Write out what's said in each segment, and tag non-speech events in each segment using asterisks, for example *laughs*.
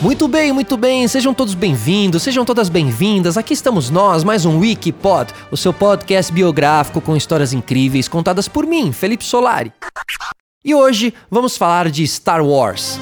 Muito bem, muito bem. Sejam todos bem-vindos, sejam todas bem-vindas. Aqui estamos nós, mais um Wikipod, o seu podcast biográfico com histórias incríveis contadas por mim, Felipe Solari. E hoje vamos falar de Star Wars.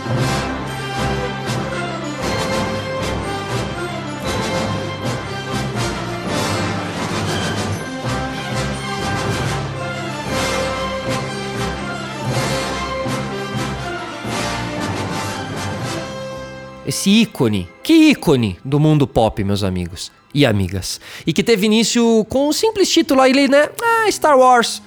Esse ícone, que ícone do mundo pop, meus amigos e amigas. E que teve início com um simples título aí, né? Ah, Star Wars.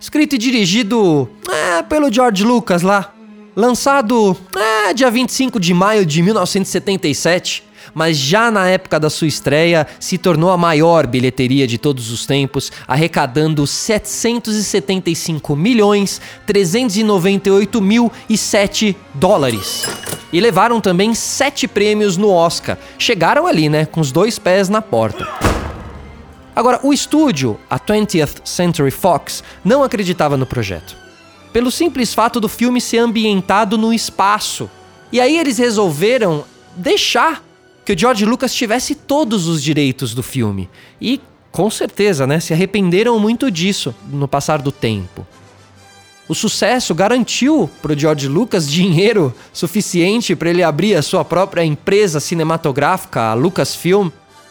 Escrito e dirigido ah, pelo George Lucas lá. Lançado ah, dia 25 de maio de 1977 mas já na época da sua estreia se tornou a maior bilheteria de todos os tempos, arrecadando 775 milhões 398 mil e 7 dólares. E levaram também sete prêmios no Oscar. Chegaram ali, né, com os dois pés na porta. Agora, o estúdio, a 20th Century Fox, não acreditava no projeto. Pelo simples fato do filme ser ambientado no espaço. E aí eles resolveram deixar que o George Lucas tivesse todos os direitos do filme. E, com certeza, né, se arrependeram muito disso no passar do tempo. O sucesso garantiu para o George Lucas dinheiro suficiente para ele abrir a sua própria empresa cinematográfica, a Lucasfilm,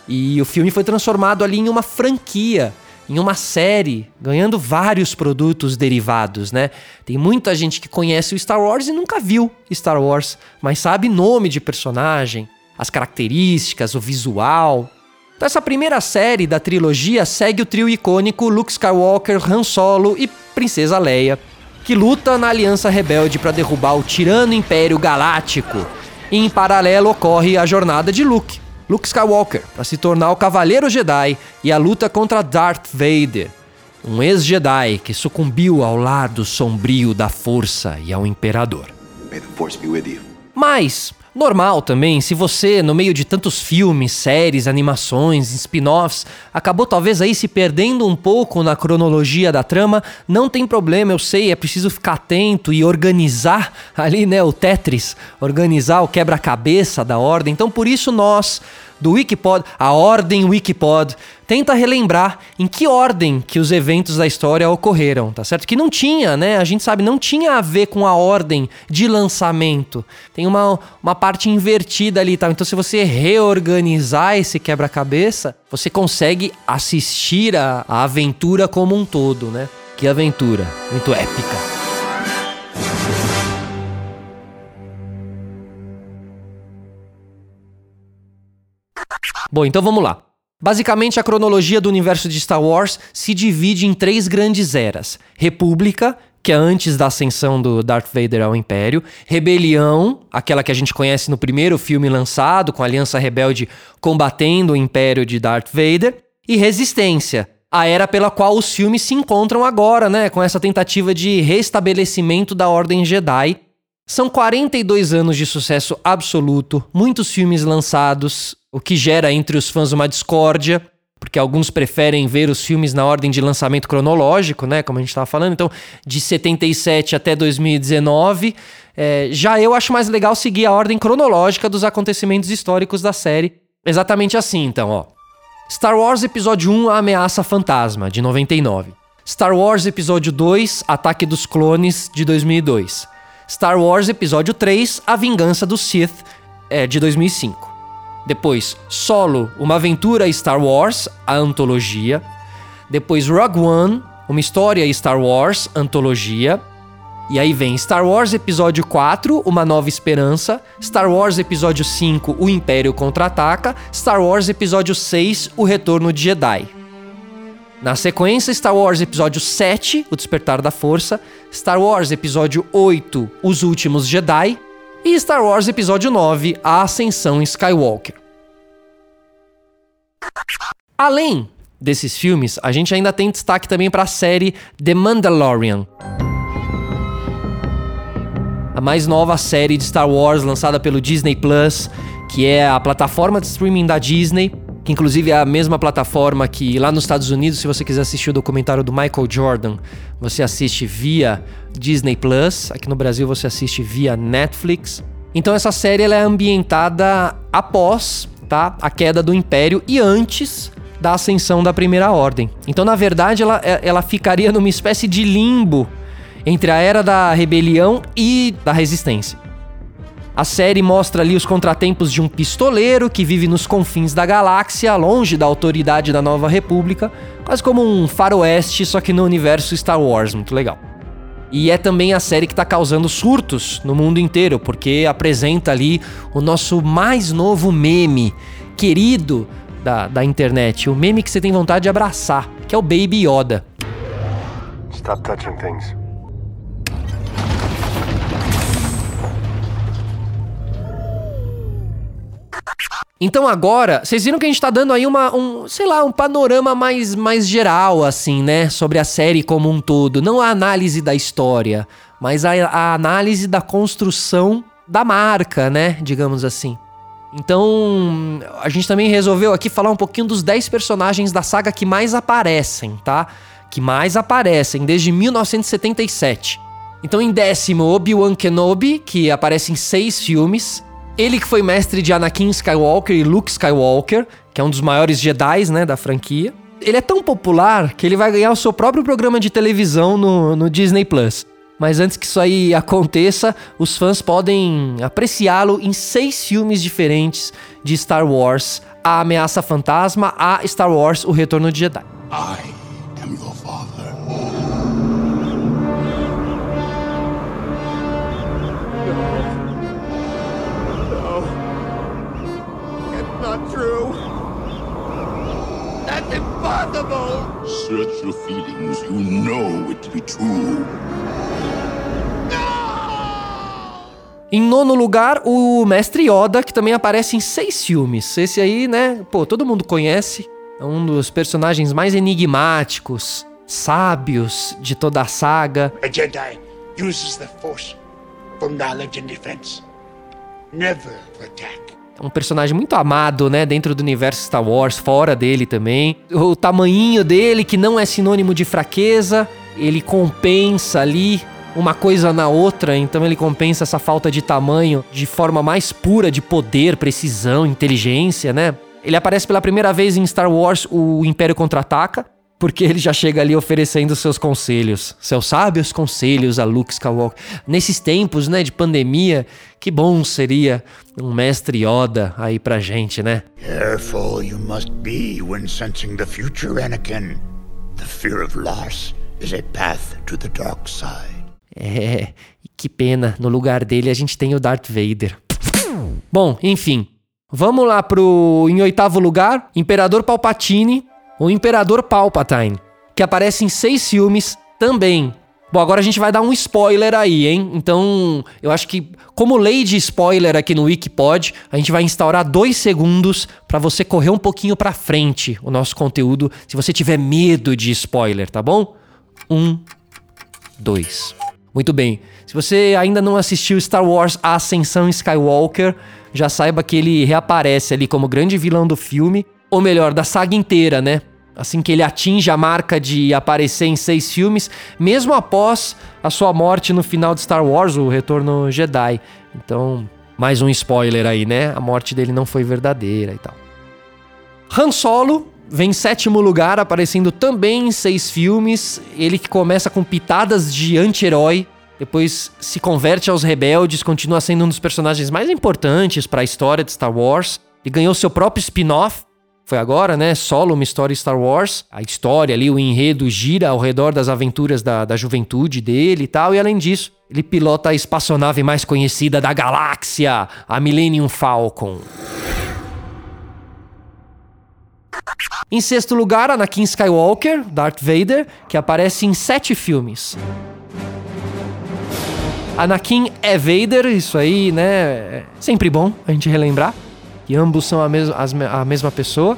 e o filme foi transformado ali em uma franquia, em uma série, ganhando vários produtos derivados, né? Tem muita gente que conhece o Star Wars e nunca viu Star Wars, mas sabe nome de personagem, as características, o visual. Então essa primeira série da trilogia segue o trio icônico Luke Skywalker, Han Solo e Princesa Leia, que luta na Aliança Rebelde para derrubar o tirano Império Galáctico. E em paralelo ocorre a jornada de Luke, Luke Skywalker, para se tornar o Cavaleiro Jedi e a luta contra Darth Vader, um ex-Jedi que sucumbiu ao lado sombrio da Força e ao Imperador. Mas Normal também, se você, no meio de tantos filmes, séries, animações, spin-offs, acabou talvez aí se perdendo um pouco na cronologia da trama, não tem problema, eu sei, é preciso ficar atento e organizar *laughs* ali, né, o Tetris, organizar o quebra-cabeça da ordem. Então, por isso nós do Wikipod, a ordem Wikipod, tenta relembrar em que ordem que os eventos da história ocorreram, tá certo? Que não tinha, né? A gente sabe, não tinha a ver com a ordem de lançamento. Tem uma, uma parte invertida ali, tá? Então, se você reorganizar esse quebra-cabeça, você consegue assistir a, a aventura como um todo, né? Que aventura, muito épica. Bom, então vamos lá. Basicamente, a cronologia do universo de Star Wars se divide em três grandes eras: República, que é antes da ascensão do Darth Vader ao Império, Rebelião, aquela que a gente conhece no primeiro filme lançado, com a Aliança Rebelde combatendo o Império de Darth Vader, e Resistência, a era pela qual os filmes se encontram agora, né, com essa tentativa de restabelecimento da Ordem Jedi. São 42 anos de sucesso absoluto, muitos filmes lançados, o que gera entre os fãs uma discórdia, porque alguns preferem ver os filmes na ordem de lançamento cronológico, né? Como a gente estava falando. Então, de 77 até 2019. É, já eu acho mais legal seguir a ordem cronológica dos acontecimentos históricos da série. Exatamente assim, então, ó. Star Wars Episódio 1 A Ameaça Fantasma, de 99. Star Wars Episódio 2 Ataque dos Clones, de 2002. Star Wars Episódio 3 A Vingança do Sith, é, de 2005. Depois, Solo, uma aventura Star Wars, a antologia. Depois, Rogue One, uma história Star Wars, antologia. E aí vem Star Wars Episódio 4, Uma Nova Esperança, Star Wars Episódio 5, O Império Contra-Ataca, Star Wars Episódio 6, O Retorno de Jedi. Na sequência, Star Wars Episódio 7, O Despertar da Força, Star Wars Episódio 8, Os Últimos Jedi, e Star Wars Episódio 9 A Ascensão Skywalker. Além desses filmes, a gente ainda tem destaque também para a série The Mandalorian. A mais nova série de Star Wars lançada pelo Disney Plus, que é a plataforma de streaming da Disney que inclusive é a mesma plataforma que lá nos Estados Unidos, se você quiser assistir o documentário do Michael Jordan, você assiste via Disney Plus. Aqui no Brasil você assiste via Netflix. Então essa série ela é ambientada após tá, a queda do Império e antes da ascensão da Primeira Ordem. Então, na verdade, ela, é, ela ficaria numa espécie de limbo entre a Era da Rebelião e da Resistência. A série mostra ali os contratempos de um pistoleiro que vive nos confins da galáxia, longe da autoridade da Nova República, quase como um faroeste, só que no universo Star Wars, muito legal. E é também a série que está causando surtos no mundo inteiro, porque apresenta ali o nosso mais novo meme, querido da, da internet, o meme que você tem vontade de abraçar, que é o Baby Yoda. Stop touching things. Então agora, vocês viram que a gente tá dando aí uma, um, sei lá, um panorama mais, mais geral, assim, né? Sobre a série como um todo. Não a análise da história, mas a, a análise da construção da marca, né? Digamos assim. Então, a gente também resolveu aqui falar um pouquinho dos 10 personagens da saga que mais aparecem, tá? Que mais aparecem desde 1977. Então, em décimo, Obi-Wan Kenobi, que aparece em seis filmes. Ele que foi mestre de Anakin Skywalker e Luke Skywalker, que é um dos maiores Jedi, né, da franquia. Ele é tão popular que ele vai ganhar o seu próprio programa de televisão no, no Disney Plus. Mas antes que isso aí aconteça, os fãs podem apreciá-lo em seis filmes diferentes de Star Wars: A Ameaça Fantasma, a Star Wars: O Retorno de Jedi. I am your impossible! Search your feelings. You know it to be true. Em nono lugar, o Mestre Yoda, que também aparece em seis filmes. Esse aí, né, pô, todo mundo conhece. É um dos personagens mais enigmáticos, sábios de toda a saga. A Jedi uses the Force for knowledge and defense, never for attack um personagem muito amado, né, dentro do universo Star Wars, fora dele também. O tamanhinho dele, que não é sinônimo de fraqueza, ele compensa ali uma coisa na outra, então ele compensa essa falta de tamanho de forma mais pura de poder, precisão, inteligência, né? Ele aparece pela primeira vez em Star Wars O Império Contra-Ataca, porque ele já chega ali oferecendo seus conselhos, seus sábios conselhos a Luke Skywalker. Nesses tempos, né, de pandemia, que bom seria um mestre Yoda aí pra gente, né? Careful you must be when sensing the future, Anakin. The fear of loss is a path to the dark side. É, que pena, no lugar dele a gente tem o Darth Vader. Bom, enfim, Vamos lá pro em oitavo lugar, Imperador Palpatine, o Imperador Palpatine, que aparece em seis filmes também. Bom, agora a gente vai dar um spoiler aí, hein? Então, eu acho que, como lei de spoiler aqui no Wikipod, a gente vai instaurar dois segundos para você correr um pouquinho para frente o nosso conteúdo, se você tiver medo de spoiler, tá bom? Um, dois. Muito bem. Se você ainda não assistiu Star Wars A Ascensão Skywalker, já saiba que ele reaparece ali como grande vilão do filme, ou melhor, da saga inteira, né? Assim que ele atinge a marca de aparecer em seis filmes, mesmo após a sua morte no final de Star Wars, o Retorno Jedi. Então, mais um spoiler aí, né? A morte dele não foi verdadeira e tal. Han Solo vem em sétimo lugar, aparecendo também em seis filmes. Ele que começa com pitadas de anti-herói, depois se converte aos rebeldes, continua sendo um dos personagens mais importantes para a história de Star Wars. E ganhou seu próprio spin-off, foi agora, né? Solo, uma história Star Wars. A história ali, o enredo gira ao redor das aventuras da, da juventude dele e tal. E além disso, ele pilota a espaçonave mais conhecida da galáxia, a Millennium Falcon. Em sexto lugar, Anakin Skywalker, Darth Vader, que aparece em sete filmes. Anakin é Vader, isso aí, né? É sempre bom a gente relembrar que ambos são a, mes a mesma pessoa.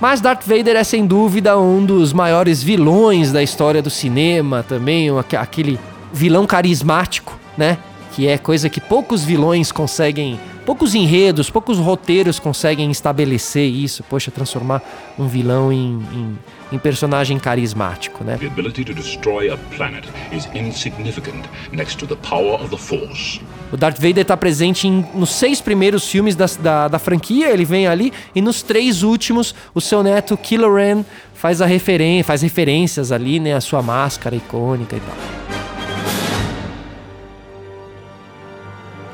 Mas Darth Vader é sem dúvida um dos maiores vilões da história do cinema também, aquele vilão carismático, né? Que é coisa que poucos vilões conseguem Poucos enredos, poucos roteiros conseguem estabelecer isso, poxa, transformar um vilão em, em, em personagem carismático, né? The ability to destroy a planet is insignificant next to the power of the Force. O Darth Vader está presente em, nos seis primeiros filmes da, da, da, franquia, ele vem ali, e nos três últimos, o seu neto Kylo Ren faz, a referen faz referências ali, né, a sua máscara icônica e tal.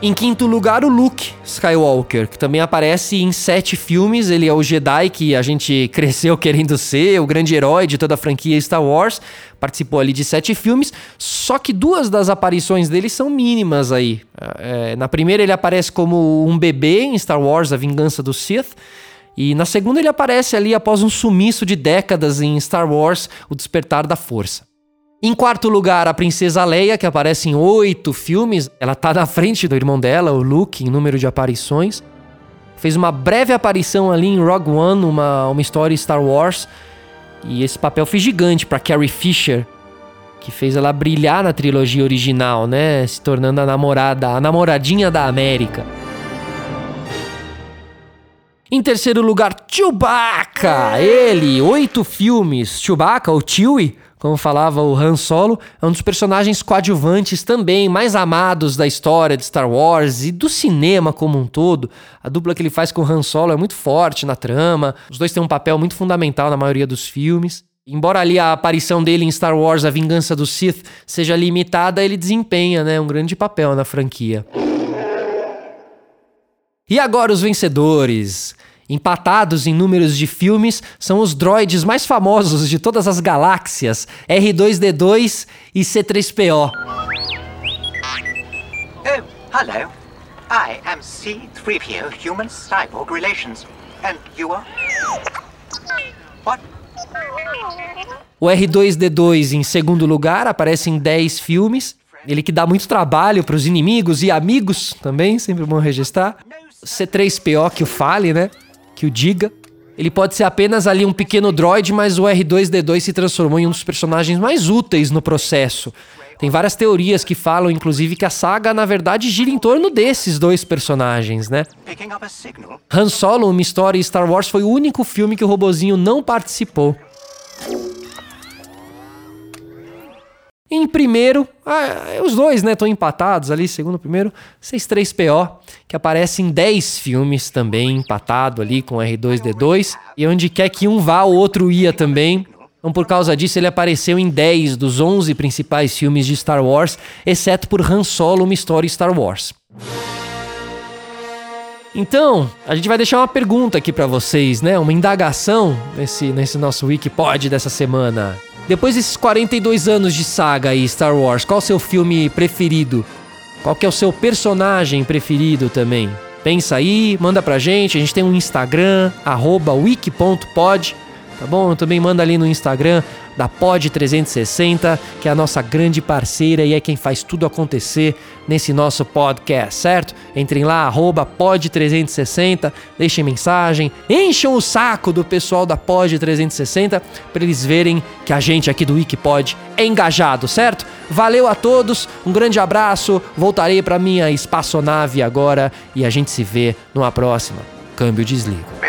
Em quinto lugar, o Luke Skywalker, que também aparece em sete filmes. Ele é o Jedi que a gente *laughs* cresceu querendo ser, o grande herói de toda a franquia Star Wars. Participou ali de sete filmes, só que duas das aparições dele são mínimas aí. É, na primeira, ele aparece como um bebê em Star Wars A Vingança do Sith. E na segunda, ele aparece ali após um sumiço de décadas em Star Wars O Despertar da Força. Em quarto lugar, a Princesa Leia, que aparece em oito filmes. Ela tá na frente do irmão dela, o Luke, em número de aparições. Fez uma breve aparição ali em Rogue One, uma, uma história Star Wars. E esse papel foi gigante para Carrie Fisher, que fez ela brilhar na trilogia original, né? Se tornando a namorada, a namoradinha da América. Em terceiro lugar, Chewbacca! Ele, oito filmes. Chewbacca, ou Chewie, como falava o Han Solo, é um dos personagens coadjuvantes também mais amados da história de Star Wars e do cinema como um todo. A dupla que ele faz com o Han Solo é muito forte na trama, os dois têm um papel muito fundamental na maioria dos filmes. Embora ali a aparição dele em Star Wars A Vingança do Sith seja limitada, ele desempenha né, um grande papel na franquia. E agora os vencedores. Empatados em números de filmes são os droids mais famosos de todas as galáxias, R2D2 e C3PO. Oh, hello. I am C3PO Human Cyborg Relations. And you are? What? O R2D2 em segundo lugar aparece em 10 filmes. Ele que dá muito trabalho para os inimigos e amigos também, sempre bom registrar. C3PO que o fale, né? Que o diga. Ele pode ser apenas ali um pequeno droid, mas o R2D2 se transformou em um dos personagens mais úteis no processo. Tem várias teorias que falam, inclusive, que a saga, na verdade, gira em torno desses dois personagens, né? Han Solo, uma história Star Wars, foi o único filme que o robozinho não participou. Em primeiro, ah, os dois, né, estão empatados ali, segundo primeiro, 6-3PO, que aparece em 10 filmes também, empatado ali com R2-D2, e onde quer que um vá, o outro ia também. Então, por causa disso, ele apareceu em 10 dos 11 principais filmes de Star Wars, exceto por Han Solo, uma história Star Wars. Então, a gente vai deixar uma pergunta aqui para vocês, né? Uma indagação nesse, nesse nosso Wikipod dessa semana. Depois desses 42 anos de saga aí, Star Wars, qual o seu filme preferido? Qual que é o seu personagem preferido também? Pensa aí, manda pra gente. A gente tem um Instagram, wiki.pod, tá bom? Também manda ali no Instagram da Pod 360, que é a nossa grande parceira e é quem faz tudo acontecer nesse nosso podcast, certo? Entrem lá, Pod 360, deixem mensagem, encham o saco do pessoal da Pod 360 para eles verem que a gente aqui do Wikipod é engajado, certo? Valeu a todos, um grande abraço, voltarei para minha espaçonave agora e a gente se vê numa próxima. Câmbio desligo.